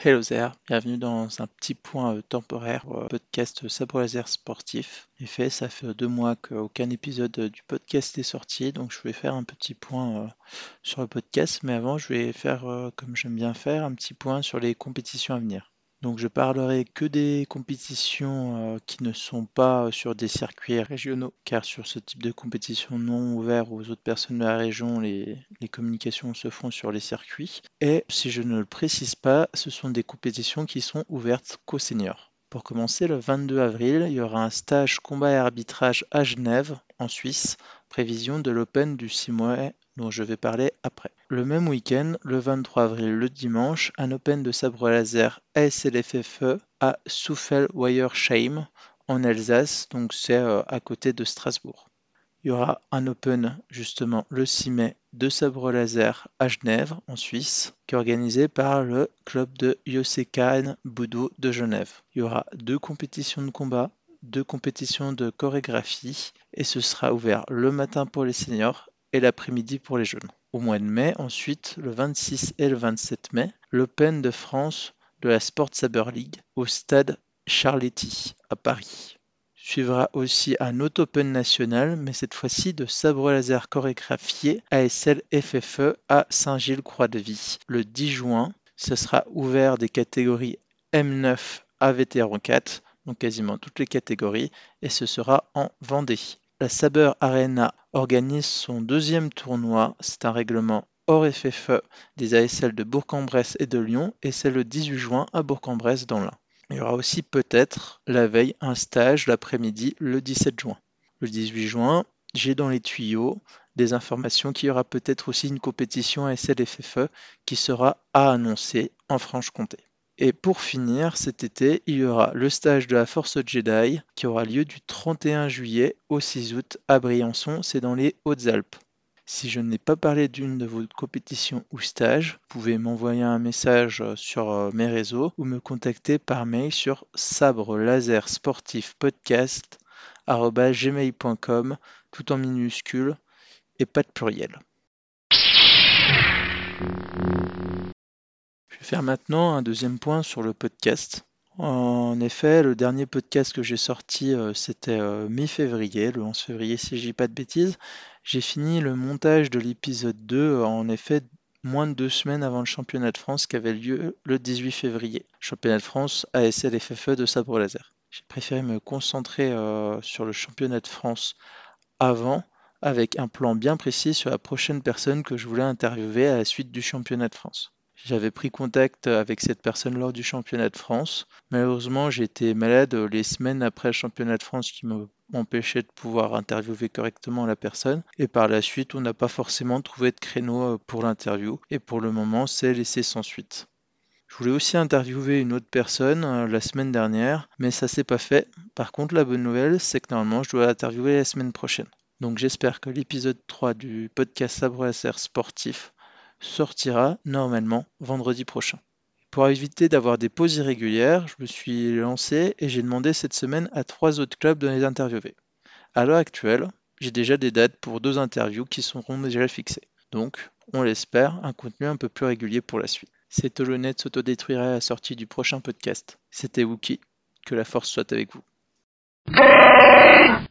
Hello there, bienvenue dans un petit point euh, temporaire euh, podcast Sabre Laser Sportif. En effet, ça fait deux mois qu'aucun épisode du podcast est sorti, donc je vais faire un petit point euh, sur le podcast, mais avant je vais faire, comme j'aime bien faire, un petit point sur les compétitions à venir. Donc je parlerai que des compétitions euh, qui ne sont pas sur des circuits régionaux, car sur ce type de compétition non ouvert aux autres personnes de la région, les, les communications se font sur les circuits. Et si je ne le précise pas, ce sont des compétitions qui sont ouvertes qu'aux seniors. Pour commencer, le 22 avril, il y aura un stage combat et arbitrage à Genève, en Suisse, prévision de l'Open du 6 mois dont je vais parler après. Le même week-end, le 23 avril, le dimanche, un Open de sabre laser ASLFFE à Souffel-Weiersheim en Alsace, donc c'est euh, à côté de Strasbourg. Il y aura un Open justement le 6 mai de sabre laser à Genève, en Suisse, qui est organisé par le club de Yosekan Boudou de Genève. Il y aura deux compétitions de combat, deux compétitions de chorégraphie, et ce sera ouvert le matin pour les seniors et l'après-midi pour les jeunes. Au mois de mai, ensuite, le 26 et le 27 mai, l'Open de France de la Sport Saber League au stade Charletti à Paris. Suivra aussi un autre Open national, mais cette fois-ci de sabre laser chorégraphié ASL FFE à Saint-Gilles-Croix-de-Vie. Le 10 juin, ce sera ouvert des catégories M9 à Vétéran 4, donc quasiment toutes les catégories, et ce sera en Vendée. La Saber Arena organise son deuxième tournoi, c'est un règlement hors FFE des ASL de Bourg-en-Bresse et de Lyon, et c'est le 18 juin à Bourg-en-Bresse dans l'Ain. Il y aura aussi peut-être la veille un stage l'après-midi le 17 juin. Le 18 juin, j'ai dans les tuyaux des informations qu'il y aura peut-être aussi une compétition ASL FFE qui sera à annoncer en Franche-Comté. Et pour finir, cet été, il y aura le stage de la Force Jedi qui aura lieu du 31 juillet au 6 août à Briançon, c'est dans les Hautes-Alpes. Si je n'ai pas parlé d'une de vos compétitions ou stages, vous pouvez m'envoyer un message sur euh, mes réseaux ou me contacter par mail sur sabre laser sportif tout en minuscule et pas de pluriel. Je vais faire maintenant un deuxième point sur le podcast. En effet, le dernier podcast que j'ai sorti, euh, c'était euh, mi-février, le 11 février si je dis pas de bêtises. J'ai fini le montage de l'épisode 2 en effet moins de deux semaines avant le championnat de France qui avait lieu le 18 février. Championnat de France ASL FFE de sabre laser. J'ai préféré me concentrer euh, sur le championnat de France avant avec un plan bien précis sur la prochaine personne que je voulais interviewer à la suite du championnat de France. J'avais pris contact avec cette personne lors du championnat de France. Malheureusement, été malade les semaines après le championnat de France qui m'empêchait de pouvoir interviewer correctement la personne. Et par la suite, on n'a pas forcément trouvé de créneau euh, pour l'interview. Et pour le moment, c'est laissé sans suite. Je voulais aussi interviewer une autre personne euh, la semaine dernière, mais ça s'est pas fait. Par contre, la bonne nouvelle, c'est que normalement, je dois l'interviewer la semaine prochaine. Donc j'espère que l'épisode 3 du podcast Sabre SR sportif sortira normalement vendredi prochain. Pour éviter d'avoir des pauses irrégulières, je me suis lancé et j'ai demandé cette semaine à trois autres clubs de les interviewer. À l'heure actuelle, j'ai déjà des dates pour deux interviews qui seront déjà fixées. Donc, on l'espère, un contenu un peu plus régulier pour la suite. Cet holonet s'autodétruirait à la sortie du prochain podcast. C'était Wookie. Que la force soit avec vous.